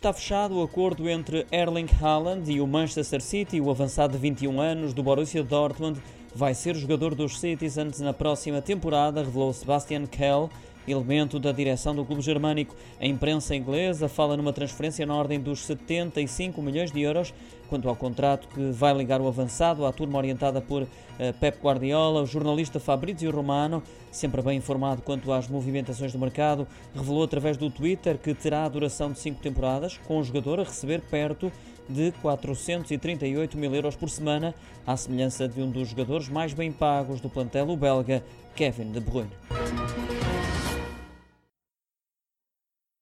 Está fechado o acordo entre Erling Haaland e o Manchester City. O avançado de 21 anos do Borussia Dortmund vai ser jogador dos Citizens na próxima temporada, revelou Sebastian Kell elemento da direção do clube germânico. A imprensa inglesa fala numa transferência na ordem dos 75 milhões de euros. Quanto ao contrato que vai ligar o avançado à turma orientada por uh, Pep Guardiola, o jornalista Fabrizio Romano, sempre bem informado quanto às movimentações do mercado, revelou através do Twitter que terá a duração de cinco temporadas, com o jogador a receber perto de 438 mil euros por semana, à semelhança de um dos jogadores mais bem pagos do plantel, o belga Kevin De Bruyne.